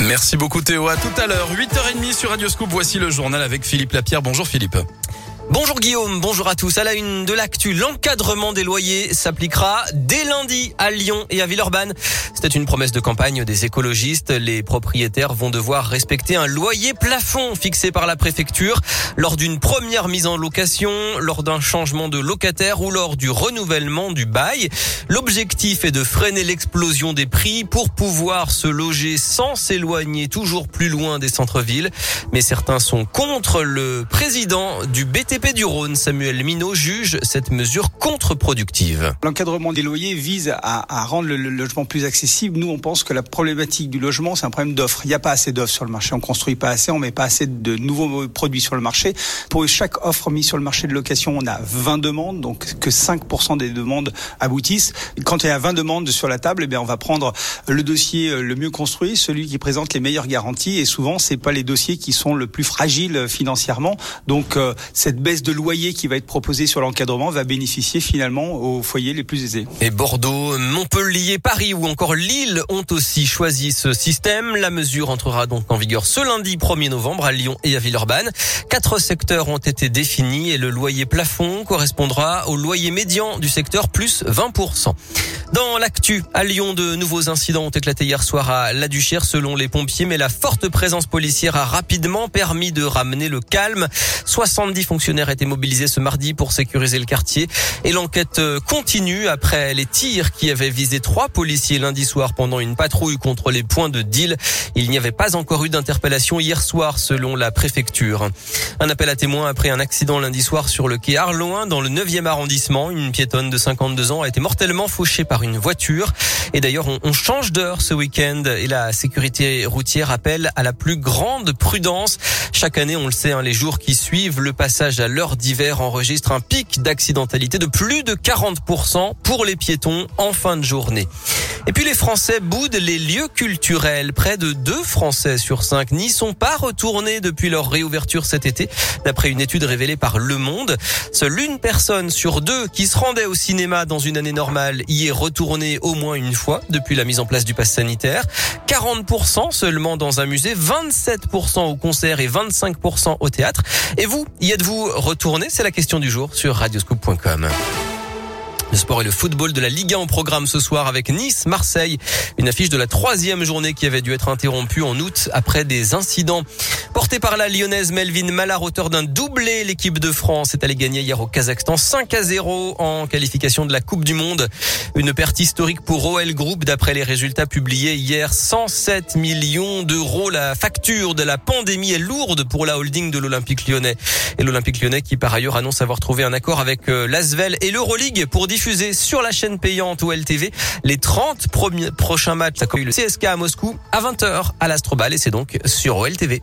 Merci beaucoup Théo. À tout à l'heure, 8h30 sur Radio Scoop. Voici le journal avec Philippe Lapierre. Bonjour Philippe. Bonjour Guillaume, bonjour à tous. À la une de l'actu, l'encadrement des loyers s'appliquera dès lundi à Lyon et à Villeurbanne. C'était une promesse de campagne des écologistes. Les propriétaires vont devoir respecter un loyer plafond fixé par la préfecture lors d'une première mise en location, lors d'un changement de locataire ou lors du renouvellement du bail. L'objectif est de freiner l'explosion des prix pour pouvoir se loger sans s'éloigner toujours plus loin des centres-villes. Mais certains sont contre le président du BTP du Rhône, Samuel Minot, juge cette mesure contre-productive. L'encadrement des loyers vise à, rendre le, logement plus accessible. Nous, on pense que la problématique du logement, c'est un problème d'offre. Il n'y a pas assez d'offres sur le marché. On construit pas assez, on met pas assez de nouveaux produits sur le marché. Pour chaque offre mise sur le marché de location, on a 20 demandes, donc que 5% des demandes aboutissent. Quand il y a 20 demandes sur la table, eh bien, on va prendre le dossier euh, le mieux construit, celui qui présente les meilleures garanties. Et souvent, c'est pas les dossiers qui sont le plus fragiles financièrement. Donc, euh, cette baisse de loyer qui va être proposée sur l'encadrement va bénéficier finalement aux foyers les plus aisés. Et Bordeaux, Montpellier, Paris ou encore Lille ont aussi choisi ce système. La mesure entrera donc en vigueur ce lundi 1er novembre à Lyon et à Villeurbanne. Quatre secteurs ont été définis et le loyer plafond correspondra au loyer médian du secteur plus 20%. Dans l'actu, à Lyon, de nouveaux incidents ont éclaté hier soir à La Duchère selon les pompiers, mais la forte présence policière a rapidement permis de ramener le calme. 70 fonctionnaires étaient mobilisés ce mardi pour sécuriser le quartier et l'enquête euh, continue après les tirs qui avaient visé trois policiers lundi soir pendant une patrouille contre les points de deal. Il n'y avait pas encore eu d'interpellation hier soir selon la préfecture. Un appel à témoins après un accident lundi soir sur le quai Arloin dans le 9e arrondissement. Une piétonne de 52 ans a été mortellement fauchée par une voiture. Et d'ailleurs, on, change d'heure ce week-end et la sécurité routière appelle à la plus grande prudence. Chaque année, on le sait, hein, les jours qui suivent le passage à l'heure d'hiver enregistrent un pic d'accidentalité de plus de 40% pour les piétons en fin de journée. Et puis les Français boudent les lieux culturels. Près de deux Français sur cinq n'y sont pas retournés depuis leur réouverture cet été, d'après une étude révélée par Le Monde. Seule une personne sur deux qui se rendait au cinéma dans une année normale y est retournée au moins une fois depuis la mise en place du pass sanitaire. 40% seulement dans un musée, 27% au concert et 25% au théâtre. Et vous, y êtes-vous retourné? C'est la question du jour sur radioscoop.com. Le sport et le football de la Ligue 1 en programme ce soir avec Nice-Marseille. Une affiche de la troisième journée qui avait dû être interrompue en août après des incidents. Portée par la lyonnaise Melvin Mallard, auteur d'un doublé, l'équipe de France est allée gagner hier au Kazakhstan 5 à 0 en qualification de la Coupe du Monde. Une perte historique pour OL Group d'après les résultats publiés hier. 107 millions d'euros. La facture de la pandémie est lourde pour la holding de l'Olympique lyonnais. Et l'Olympique lyonnais qui par ailleurs annonce avoir trouvé un accord avec euh, l'Asvel et l'Euroleague pour diffuser sur la chaîne payante OLTV les 30 premiers prochains matchs. Ça le CSK à Moscou à 20h à l'Astrobal et c'est donc sur OLTV.